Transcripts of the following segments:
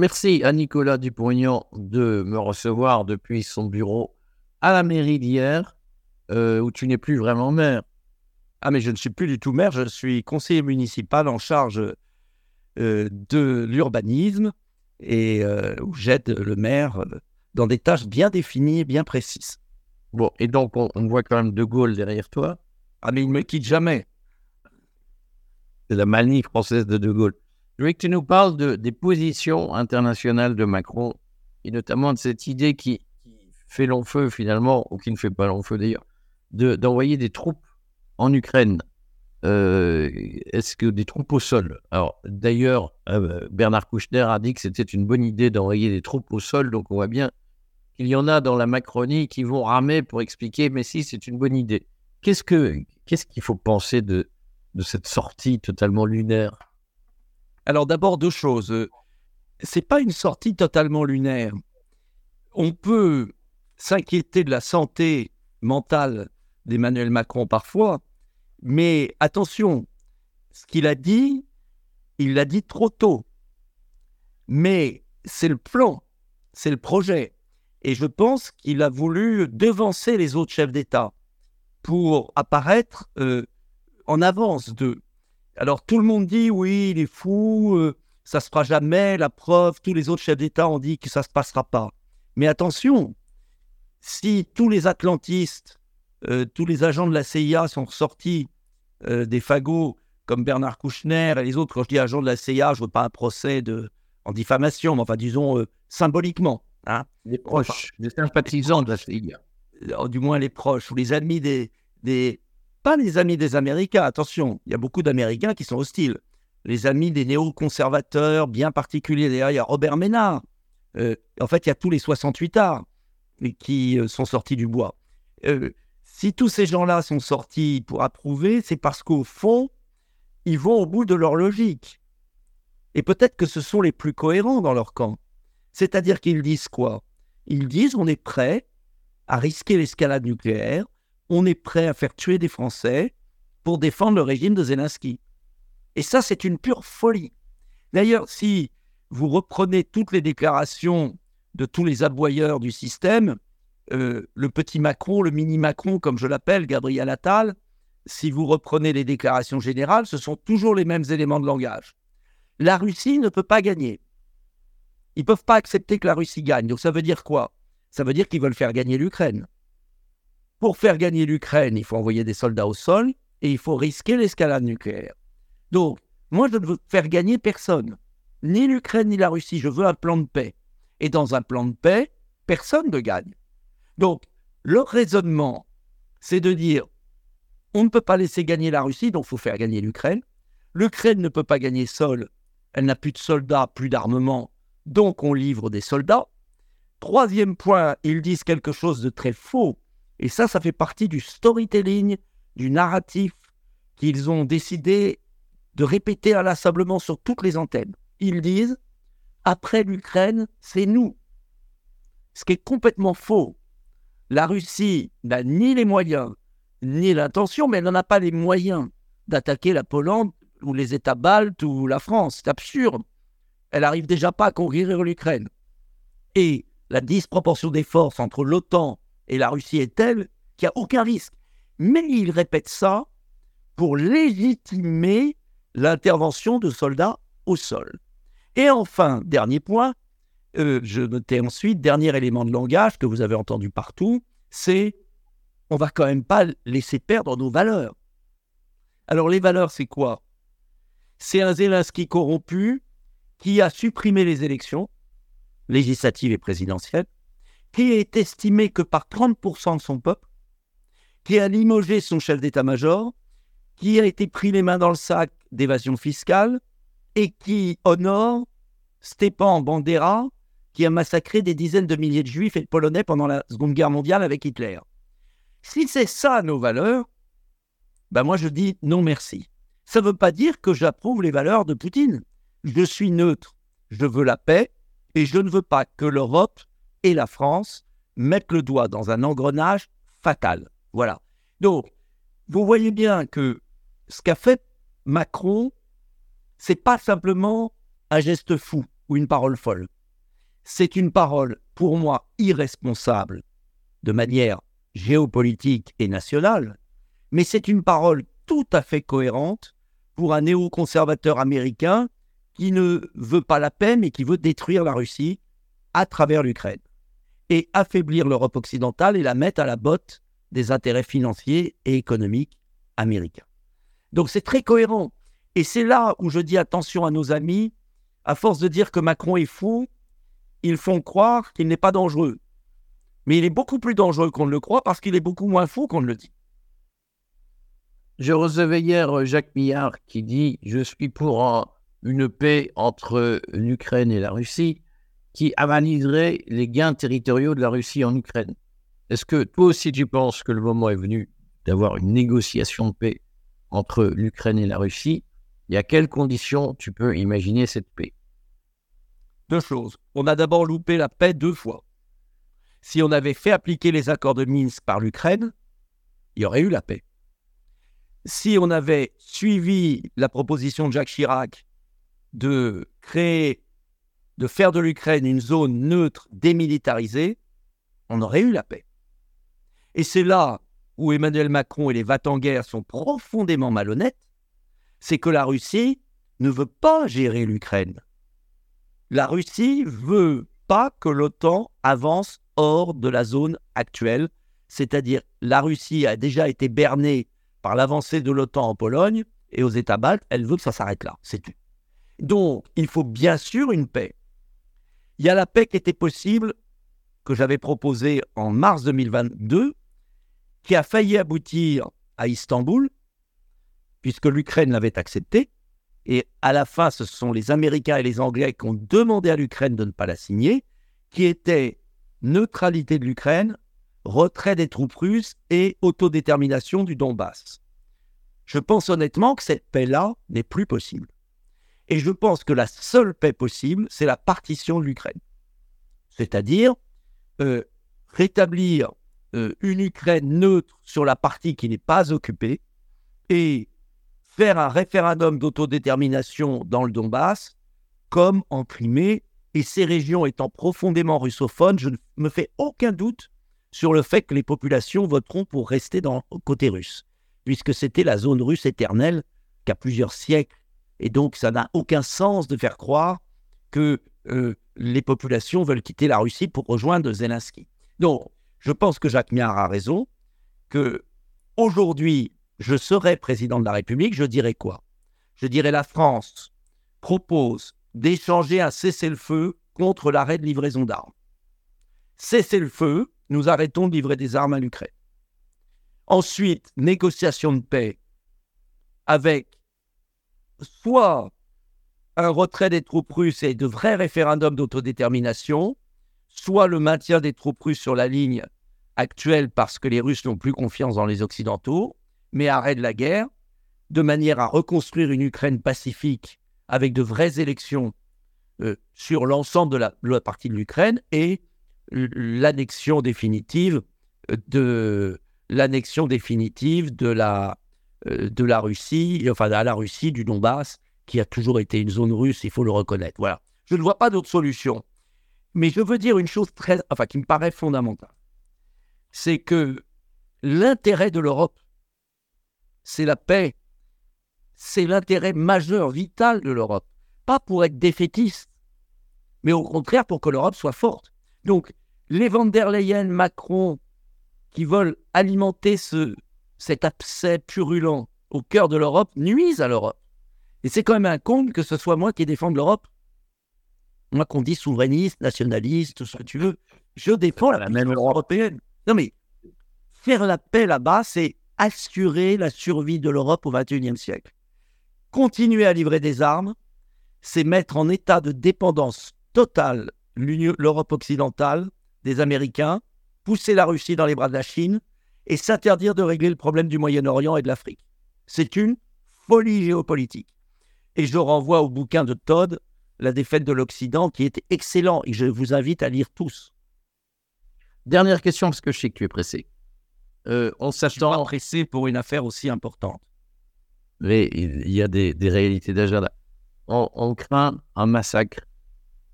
Merci à Nicolas Dupont-Aignan de me recevoir depuis son bureau à la mairie d'hier, euh, où tu n'es plus vraiment maire. Ah, mais je ne suis plus du tout maire, je suis conseiller municipal en charge euh, de l'urbanisme et euh, où j'aide le maire dans des tâches bien définies, bien précises. Bon, et donc on, voit quand même De Gaulle derrière toi. Ah, mais il ne me quitte jamais. C'est la manie française de De Gaulle. Je voulais que tu nous parles de, des positions internationales de Macron, et notamment de cette idée qui, fait long feu finalement, ou qui ne fait pas long feu d'ailleurs, d'envoyer des troupes en Ukraine. Euh, est-ce que des troupes au sol? Alors d'ailleurs, euh, Bernard Kouchner a dit que c'était une bonne idée d'envoyer des troupes au sol, donc on voit bien qu'il y en a dans la Macronie qui vont ramer pour expliquer, mais si, c'est une bonne idée. Qu'est-ce qu'il faut penser de cette sortie totalement lunaire? Alors d'abord deux choses. C'est pas une sortie totalement lunaire. On peut s'inquiéter de la santé mentale d'Emmanuel Macron parfois, mais attention, ce qu'il a dit, il l'a dit trop tôt. Mais c'est le plan, c'est le projet. Et je pense qu'il a voulu devancer les autres chefs d'État pour apparaître euh, en avance d'eux. Alors tout le monde dit oui, il est fou, euh, ça se fera jamais, la preuve, tous les autres chefs d'État ont dit que ça se passera pas. Mais attention, si tous les atlantistes euh, tous les agents de la CIA sont sortis euh, des fagots, comme Bernard Kouchner et les autres. Quand je dis agents de la CIA, je ne veux pas un procès de, en diffamation, mais enfin, disons euh, symboliquement. Hein. Les proches, les sympathisants de la CIA. du moins les proches, ou les amis des, des. Pas les amis des Américains, attention, il y a beaucoup d'Américains qui sont hostiles. Les amis des néoconservateurs bien particuliers. D'ailleurs, il y a Robert Ménard. en fait, il y a tous les 68 arts qui sont sortis du bois. Si tous ces gens-là sont sortis pour approuver, c'est parce qu'au fond, ils vont au bout de leur logique. Et peut-être que ce sont les plus cohérents dans leur camp. C'est-à-dire qu'ils disent quoi? Ils disent on est prêt à risquer l'escalade nucléaire, on est prêt à faire tuer des Français pour défendre le régime de Zelensky. Et ça, c'est une pure folie. D'ailleurs, si vous reprenez toutes les déclarations de tous les aboyeurs du système, euh, le petit Macron, le mini Macron, comme je l'appelle, Gabriel Attal, si vous reprenez les déclarations générales, ce sont toujours les mêmes éléments de langage. La Russie ne peut pas gagner. Ils ne peuvent pas accepter que la Russie gagne. Donc ça veut dire quoi? Ça veut dire qu'ils veulent faire gagner l'Ukraine. Pour faire gagner l'Ukraine, il faut envoyer des soldats au sol et il faut risquer l'escalade nucléaire. Donc, moi, je ne veux faire gagner personne. Ni l'Ukraine ni la Russie. Je veux un plan de paix. Et dans un plan de paix, personne ne gagne. Donc, leur raisonnement, c'est de dire on ne peut pas laisser gagner la Russie, donc il faut faire gagner l'Ukraine. L'Ukraine ne peut pas gagner seule, elle n'a plus de soldats, plus d'armement, donc on livre des soldats. Troisième point, ils disent quelque chose de très faux, et ça, ça fait partie du storytelling, du narratif qu'ils ont décidé de répéter inlassablement sur toutes les antennes. Ils disent après l'Ukraine, c'est nous. Ce qui est complètement faux la Russie n'a ni les moyens, ni l'intention, mais elle n'en a pas les moyens d'attaquer la Pologne ou les États baltes ou la France. C'est absurde. Elle n'arrive déjà pas à conquérir l'Ukraine. Et la disproportion des forces entre l'OTAN et la Russie est telle qu'il n'y a aucun risque. Mais il répète ça pour légitimer l'intervention de soldats au sol. Et enfin, dernier point, euh, je notais ensuite, dernier élément de langage que vous avez entendu partout, c'est on va quand même pas laisser perdre nos valeurs. Alors les valeurs, c'est quoi? C'est un Zelensky corrompu qui a supprimé les élections législatives et présidentielles, qui est estimé que par 30% de son peuple, qui a limogé son chef d'état-major, qui a été pris les mains dans le sac d'évasion fiscale et qui honore Stepan Bandera, qui a massacré des dizaines de milliers de juifs et de polonais pendant la Seconde Guerre mondiale avec Hitler. Si c'est ça nos valeurs, ben moi je dis non merci. Ça ne veut pas dire que j'approuve les valeurs de Poutine. Je suis neutre. Je veux la paix et je ne veux pas que l'Europe et la France mettent le doigt dans un engrenage fatal. Voilà. Donc, vous voyez bien que ce qu'a fait Macron, c'est pas simplement un geste fou. ou une parole folle. C'est une parole, pour moi, irresponsable de manière géopolitique et nationale, mais c'est une parole tout à fait cohérente pour un néoconservateur américain qui ne veut pas la paix, mais qui veut détruire la Russie à travers l'Ukraine et affaiblir l'Europe occidentale et la mettre à la botte des intérêts financiers et économiques américains. Donc c'est très cohérent. Et c'est là où je dis attention à nos amis, à force de dire que Macron est fou, ils font croire qu'il n'est pas dangereux. Mais il est beaucoup plus dangereux qu'on ne le croit parce qu'il est beaucoup moins fou qu'on ne le dit. Je recevais hier Jacques Millard qui dit Je suis pour une paix entre l'Ukraine et la Russie qui avaliserait les gains territoriaux de la Russie en Ukraine. Est-ce que toi aussi tu penses que le moment est venu d'avoir une négociation de paix entre l'Ukraine et la Russie? Et à quelles conditions tu peux imaginer cette paix? Deux choses. On a d'abord loupé la paix deux fois. Si on avait fait appliquer les accords de Minsk par l'Ukraine, il y aurait eu la paix. Si on avait suivi la proposition de Jacques Chirac de créer, de faire de l'Ukraine une zone neutre démilitarisée, on aurait eu la paix. Et c'est là où Emmanuel Macron et les Vatanguers sont profondément malhonnêtes, c'est que la Russie ne veut pas gérer l'Ukraine. La Russie veut pas que l'OTAN avance hors de la zone actuelle, c'est-à-dire la Russie a déjà été bernée par l'avancée de l'OTAN en Pologne et aux États baltes, elle veut que ça s'arrête là, c'est tout. Donc, il faut bien sûr une paix. Il y a la paix qui était possible, que j'avais proposée en mars 2022, qui a failli aboutir à Istanbul, puisque l'Ukraine l'avait acceptée. Et à la fin, ce sont les Américains et les Anglais qui ont demandé à l'Ukraine de ne pas la signer, qui était neutralité de l'Ukraine, retrait des troupes russes et autodétermination du Donbass. Je pense honnêtement que cette paix-là n'est plus possible. Et je pense que la seule paix possible, c'est la partition de l'Ukraine. C'est-à-dire euh, rétablir euh, une Ukraine neutre sur la partie qui n'est pas occupée et faire un référendum d'autodétermination dans le Donbass, comme en Crimée, et ces régions étant profondément russophones, je ne me fais aucun doute sur le fait que les populations voteront pour rester dans le côté russe, puisque c'était la zone russe éternelle qu'à plusieurs siècles. Et donc, ça n'a aucun sens de faire croire que euh, les populations veulent quitter la Russie pour rejoindre Zelensky. Donc, je pense que Jacques Miard a raison, que aujourd'hui, je serais président de la République, je dirais quoi? Je dirais la France propose d'échanger un cessez-le-feu contre l'arrêt de livraison d'armes. Cessez-le-feu, nous arrêtons de livrer des armes à l'Ukraine. Ensuite, négociation de paix avec soit un retrait des troupes russes et de vrais référendums d'autodétermination, soit le maintien des troupes russes sur la ligne actuelle parce que les Russes n'ont plus confiance dans les Occidentaux, mais arrêt de la guerre, de manière à reconstruire une Ukraine pacifique avec de vraies élections euh, sur l'ensemble de la, partie de l'Ukraine et l'annexion définitive de la de la Russie, enfin à la Russie du Donbass, qui a toujours été une zone russe, il faut le reconnaître. Voilà. Je ne vois pas d'autre solution. Mais je veux dire une chose très, enfin, qui me paraît fondamentale. C'est que l'intérêt de l'Europe, c'est la paix. C'est l'intérêt majeur, vital de l'Europe. Pas pour être défaitiste, mais au contraire pour que l'Europe soit forte. Donc, les van der Leyen, Macron, qui veulent alimenter ce, cet abcès purulent au cœur de l'Europe, nuisent à l'Europe. Et c'est quand même un compte que ce soit moi qui défende l'Europe moi qu'on dit souverainiste, nationaliste, tout ce que tu veux, je défends la, même européenne. Non mais faire la paix là-bas, c'est assurer la survie de l'Europe au XXIe siècle. Continuer à livrer des armes, c'est mettre en état de dépendance totale l'Europe occidentale des Américains, pousser la Russie dans les bras de la Chine et s'interdire de régler le problème du Moyen-Orient et de l'Afrique. C'est une folie géopolitique. Et je renvoie au bouquin de Todd, la défaite de l'Occident, qui était excellent et je vous invite à lire tous. Dernière question, parce que je sais que tu es pressé. Euh, on s'attend. pressé pour une affaire aussi importante. Mais il y a des, réalités d'agenda. On, on, craint un massacre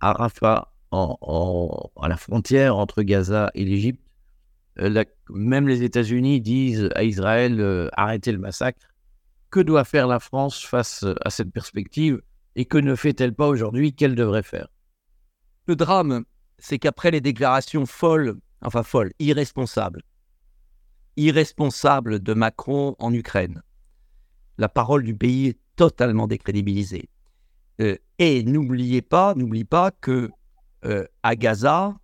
à Rafah, à la frontière entre Gaza et l'Égypte, euh, même les États-Unis disent à Israël euh, arrêtez le massacre. Que doit faire la France face à cette perspective et que ne fait-elle pas aujourd'hui? Qu'elle devrait faire? Le drame, c'est qu'après les déclarations folles, enfin folles, irresponsables, irresponsables de Macron en Ukraine, la parole du pays est totalement décrédibilisée. Euh, et n'oubliez pas, n'oubliez pas que à Gaza,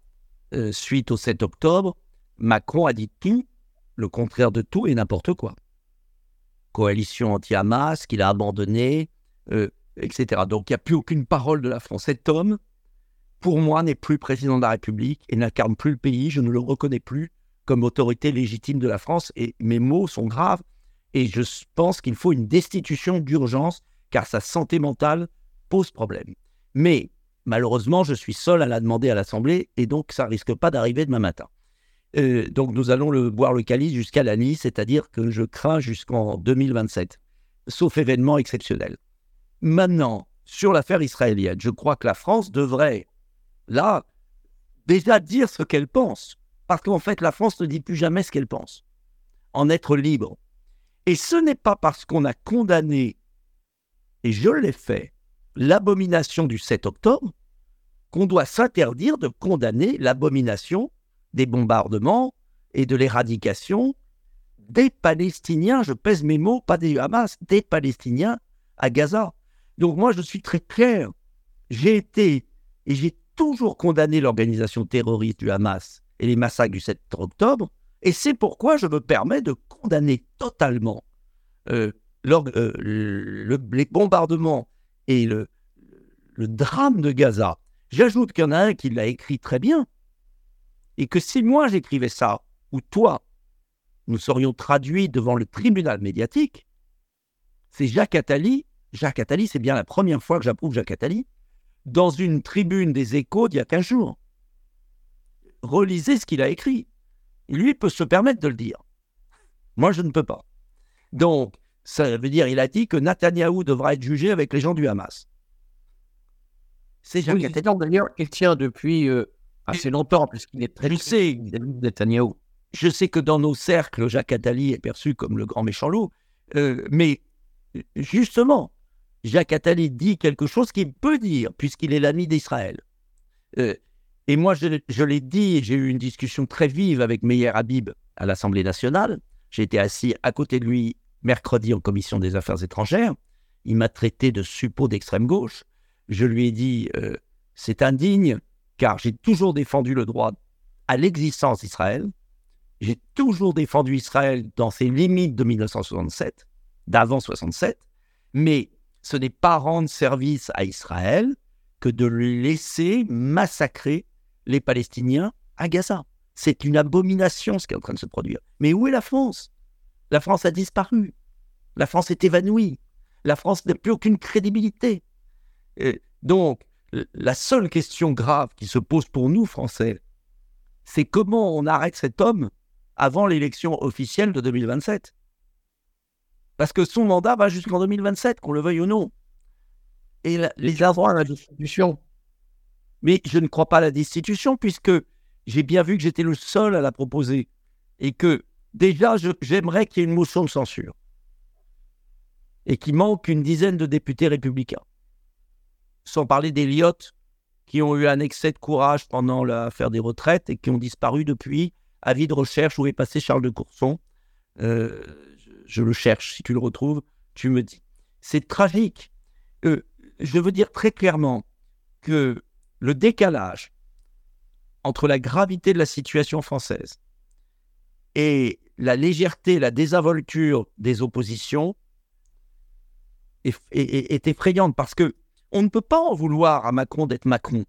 suite au 7 octobre, Macron a dit tout, le contraire de tout et n'importe quoi. Coalition anti-Hamas qu'il a abandonné, euh, etc. Donc il n'y a plus aucune parole de la France. Cet homme, pour moi, n'est plus président de la République et n'incarne plus le pays. Je ne le reconnais plus comme autorité légitime de la France et mes mots sont graves. Et je pense qu'il faut une destitution d'urgence car sa santé mentale pose problème. Mais malheureusement, je suis seul à la demander à l'Assemblée et donc ça risque pas d'arriver demain matin. Donc nous allons le, boire le calice jusqu'à l'année, c'est-à-dire que je crains jusqu'en 2027, sauf événement exceptionnel. Maintenant, sur l'affaire israélienne, je crois que la France devrait, là, déjà dire ce qu'elle pense. Parce qu'en fait, la France ne dit plus jamais ce qu'elle pense. En être libre. Et ce n'est pas parce qu'on a condamné, et je l'ai fait, l'abomination du 7 octobre, qu'on doit s'interdire de condamner l'abomination des bombardements et de l'éradication des Palestiniens, je pèse mes mots, pas des Hamas, des Palestiniens à Gaza. Donc moi, je suis très clair. J'ai été et j'ai toujours condamné l'organisation terroriste du Hamas et les massacres du 7 octobre, et c'est pourquoi je me permets de condamner totalement euh, euh, les bombardements et le, le drame de Gaza. J'ajoute qu'il y en a un qui l'a écrit très bien, et que si moi j'écrivais ça, ou toi, nous serions traduits devant le tribunal médiatique, c'est Jacques Attali. Jacques Attali, c'est bien la première fois que j'approuve Jacques Attali, dans une tribune des échos d'il y a 15 jours. Relisez ce qu'il a écrit. Lui peut se permettre de le dire. Moi, je ne peux pas. Donc, ça veut dire, il a dit que Netanyahou devra être jugé avec les gens du Hamas. C'est Jacques Attali. D'ailleurs, il tient depuis euh, assez longtemps, puisqu'il est très. Je sais que dans nos cercles, Jacques Attali est perçu comme le grand méchant loup, euh, mais justement, Jacques Attali dit quelque chose qu'il peut dire, puisqu'il est l'ami d'Israël. Euh, et moi, je, l'ai dit, j'ai eu une discussion très vive avec Meyer Habib à l'Assemblée nationale. J'ai été assis à côté de lui mercredi en commission des affaires étrangères. Il m'a traité de suppôt d'extrême gauche. Je lui ai dit, euh, c'est indigne car j'ai toujours défendu le droit à l'existence d'Israël. J'ai toujours défendu Israël dans ses limites de 1967, d'avant 67, mais ce n'est pas rendre service à Israël que de laisser massacrer les Palestiniens à Gaza. C'est une abomination ce qui est en train de se produire. Mais où est la France? La France a disparu. La France est évanouie. La France n'a plus aucune crédibilité. donc, la seule question grave qui se pose pour nous, Français, c'est comment on arrête cet homme avant l'élection officielle de 2027. Parce que son mandat va jusqu'en 2027, qu'on le veuille ou non. Et les avoir à la destitution? Mais je ne crois pas à la destitution, puisque j'ai bien vu que j'étais le seul à la proposer. Et que déjà, j'aimerais qu'il y ait une motion de censure. Et qu'il manque une dizaine de députés républicains sans parler d'Eliott, qui ont eu un excès de courage pendant l'affaire des retraites et qui ont disparu depuis. Avis de recherche, où est passé Charles de Courson euh, je, le cherche, si tu le retrouves, tu me dis. C'est tragique. Euh, je veux dire très clairement que le décalage entre la gravité de la situation française et la légèreté, la désinvolture des oppositions est, est effrayante parce que on ne peut pas en vouloir à Macron d'être Macron.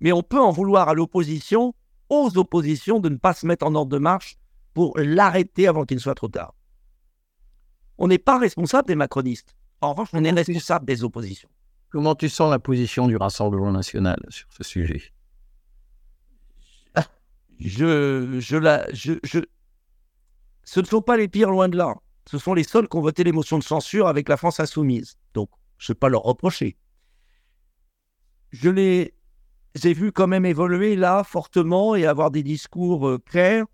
Mais on peut en vouloir à l'opposition, aux oppositions, de ne pas se mettre en ordre de marche pour l'arrêter avant qu'il soit trop tard. On n'est pas responsable des macronistes. En revanche, on est responsable des oppositions. Comment tu sens la position du Rassemblement national sur ce sujet? Je, je, la, je, je, Ce ne sont pas les pires, loin de là. Ce sont les seuls qui ont voté les motions de censure avec la France insoumise. Je ne vais pas leur reprocher. Je l'ai j'ai vu quand même évoluer là fortement et avoir des discours euh, clairs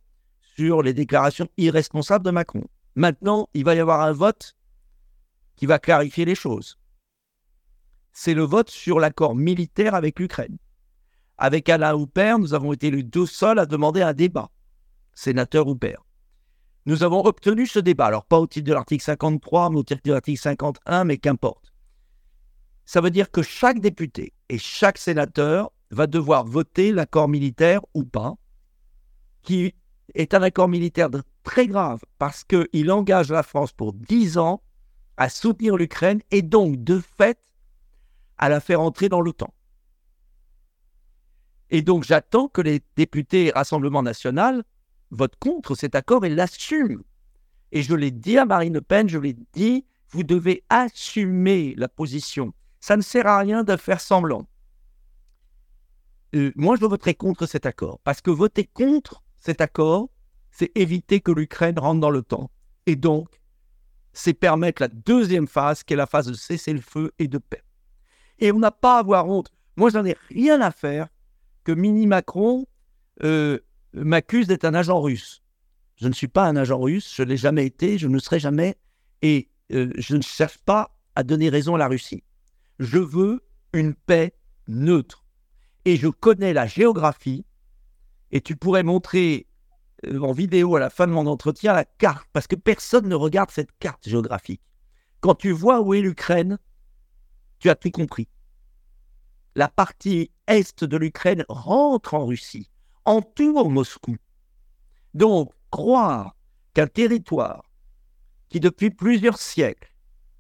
sur les déclarations irresponsables de Macron. Maintenant, il va y avoir un vote qui va clarifier les choses. C'est le vote sur l'accord militaire avec l'Ukraine. Avec Alain Houpert, nous avons été les deux seuls à demander un débat. Sénateur Houpert. Nous avons obtenu ce débat. Alors, pas au titre de l'article 53, mais au titre de l'article 51, mais qu'importe. Ça veut dire que chaque député et chaque sénateur va devoir voter l'accord militaire ou pas, qui est un accord militaire très grave parce qu'il engage la France pour 10 ans à soutenir l'Ukraine et donc, de fait, à la faire entrer dans l'OTAN. Et donc, j'attends que les députés Rassemblement national votent contre cet accord et l'assument. Et je l'ai dit à Marine Le Pen, je l'ai dit, vous devez assumer la position. Ça ne sert à rien de faire semblant. Euh, moi, je voterai contre cet accord. Parce que voter contre cet accord, c'est éviter que l'Ukraine rentre dans le temps. Et donc, c'est permettre la deuxième phase, qui est la phase de cessez-le-feu et de paix. Et on n'a pas à avoir honte. Moi, j'en ai rien à faire que Mini Macron euh, m'accuse d'être un agent russe. Je ne suis pas un agent russe, je ne l'ai jamais été, je ne le serai jamais, et euh, je ne cherche pas à donner raison à la Russie. Je veux une paix neutre et je connais la géographie, et tu pourrais montrer euh, en vidéo à la fin de mon entretien la carte, parce que personne ne regarde cette carte géographique. Quand tu vois où est l'Ukraine, tu as tout compris. La partie est de l'Ukraine rentre en Russie, entoure Moscou. Donc, croire qu'un territoire qui depuis plusieurs siècles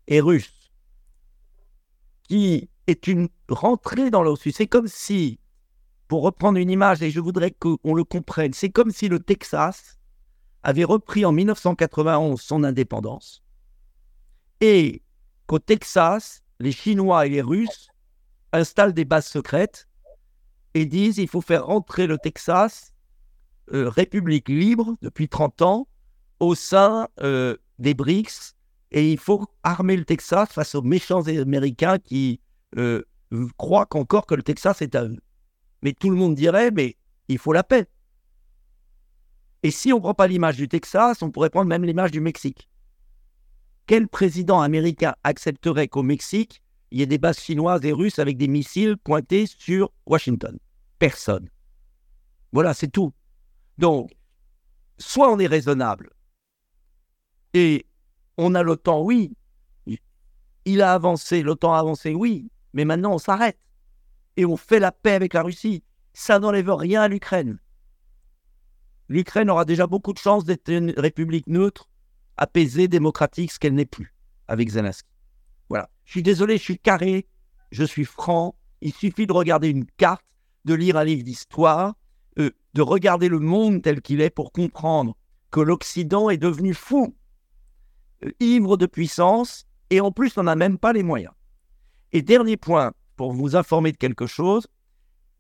est russe, qui est une rentrée dans l'Ossue. C'est comme si, pour reprendre une image, et je voudrais qu'on le comprenne, c'est comme si le Texas avait repris en 1991 son indépendance et qu'au Texas, les Chinois et les Russes installent des bases secrètes et disent il faut faire rentrer le Texas, euh, République libre depuis 30 ans, au sein euh, des BRICS et il faut armer le Texas face aux méchants Américains qui euh, croient qu'encore que le Texas est à eux. Mais tout le monde dirait, mais il faut la paix. Et si on ne prend pas l'image du Texas, on pourrait prendre même l'image du Mexique. Quel président américain accepterait qu'au Mexique, il y ait des bases chinoises et russes avec des missiles pointés sur Washington? Personne. Voilà, c'est tout. Donc, soit on est raisonnable et on a l'OTAN, oui. Il a avancé, l'OTAN a avancé, oui. Mais maintenant, on s'arrête. Et on fait la paix avec la Russie. Ça n'enlève rien à l'Ukraine. L'Ukraine aura déjà beaucoup de chances d'être une république neutre, apaisée, démocratique, ce qu'elle n'est plus avec Zelensky. Voilà. Je suis désolé, je suis carré, je suis franc. Il suffit de regarder une carte, de lire un livre d'histoire, euh, de regarder le monde tel qu'il est pour comprendre que l'Occident est devenu fou, ivre de puissance, et en plus, on n'a même pas les moyens. Et dernier point, pour vous informer de quelque chose,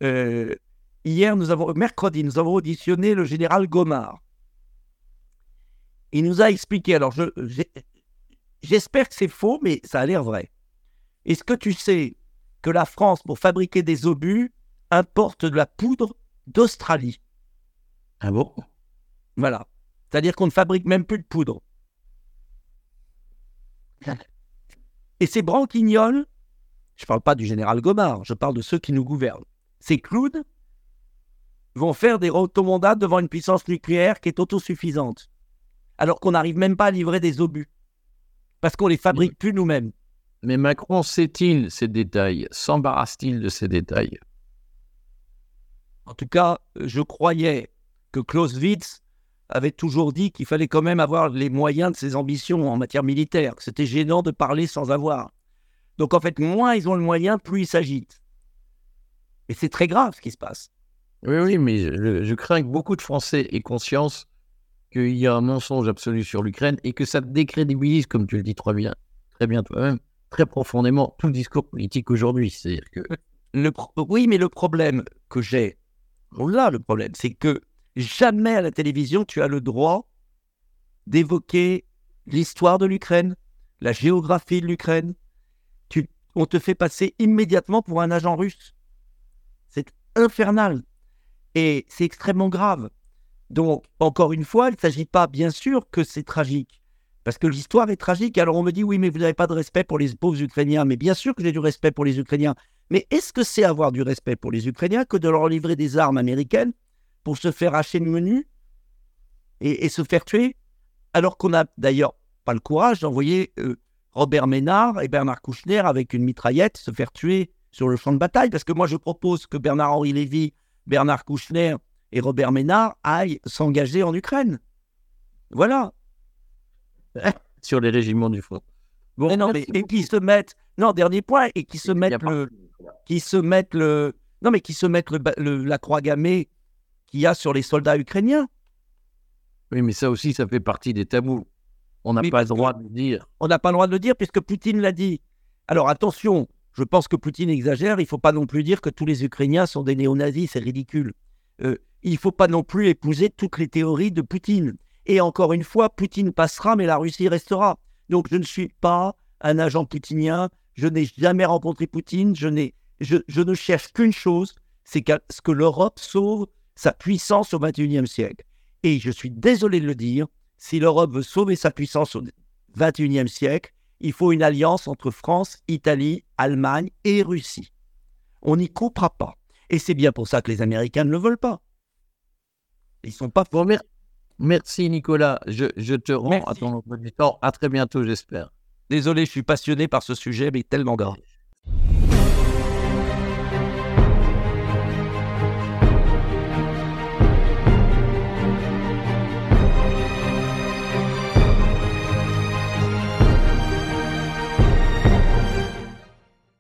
euh, hier, nous avons, mercredi, nous avons auditionné le général Gomard. Il nous a expliqué, alors j'espère que c'est faux, mais ça a l'air vrai. Est-ce que tu sais que la France, pour fabriquer des obus, importe de la poudre d'Australie? Ah bon? Voilà. C'est-à-dire qu'on ne fabrique même plus de poudre. Et ces branquignoles, je ne parle pas du général Gomard, je parle de ceux qui nous gouvernent. Ces clowns vont faire des rotomandats devant une puissance nucléaire qui est autosuffisante, alors qu'on n'arrive même pas à livrer des obus, parce qu'on les fabrique plus nous-mêmes. Mais Macron sait-il ces détails S'embarrasse-t-il de ces détails? En tout cas, je croyais que Clausewitz avait toujours dit qu'il fallait quand même avoir les moyens de ses ambitions en matière militaire, que c'était gênant de parler sans avoir. Donc en fait, moins ils ont le moyen, plus ils s'agitent. Et c'est très grave ce qui se passe. Oui, oui, mais je, crains que beaucoup de Français aient conscience qu'il y a un mensonge absolu sur l'Ukraine et que ça décrédibilise, comme tu le dis très bien, très bien toi-même, très profondément tout le discours politique aujourd'hui. C'est-à-dire que... Le Oui, mais le problème que j'ai, là le problème, c'est que Jamais à la télévision tu as le droit d'évoquer l'histoire de l'Ukraine, la géographie de l'Ukraine. on te fait passer immédiatement pour un agent russe. C'est infernal. Et c'est extrêmement grave. Donc, encore une fois, il ne s'agit pas, bien sûr, que c'est tragique. Parce que l'histoire est tragique. Alors on me dit, oui, mais vous n'avez pas de respect pour les pauvres Ukrainiens. Mais bien sûr que j'ai du respect pour les Ukrainiens. Mais est-ce que c'est avoir du respect pour les Ukrainiens que de leur livrer des armes américaines pour se faire hacher le menu et, se faire tuer Alors qu'on n'a d'ailleurs pas le courage d'envoyer euh, Robert Ménard et Bernard Kouchner avec une mitraillette se faire tuer sur le champ de bataille. Parce que moi, je propose que Bernard-Henri Lévy, Bernard Kouchner et Robert Ménard aillent s'engager en Ukraine. Voilà. Sur les régiments du front. Bon, non, mais, et qui se mettent. Non, dernier point, et qui se mettent le. Qui se mettent le. Non, mais qui se mettent le, la croix gammée qu'il y a sur les soldats ukrainiens. Oui, mais ça aussi, ça fait partie des tabous. On n'a pas le droit de le dire. On n'a pas le droit de le dire puisque Poutine l'a dit. Alors attention, je pense que Poutine exagère. Il ne faut pas non plus dire que tous les Ukrainiens sont des néo-nazis. C'est ridicule. Euh, il ne faut pas non plus épouser toutes les théories de Poutine. Et encore une fois, Poutine passera, mais la Russie restera. Donc je ne suis pas un agent poutinien. Je n'ai jamais rencontré Poutine. Je, je, ne cherche qu'une chose, c'est que, que l'Europe sauve sa puissance au XXIe siècle. Et je suis désolé de le dire, si l'Europe veut sauver sa puissance au XXIe siècle, il faut une alliance entre France, Italie, Allemagne et Russie. On n'y coupera pas. Et c'est bien pour ça que les Américains ne le veulent pas. Ils sont pas pour Merci Nicolas. Je, te rends à ton emploi du temps. À très bientôt, j'espère. Désolé, je suis passionné par ce sujet, mais tellement grave.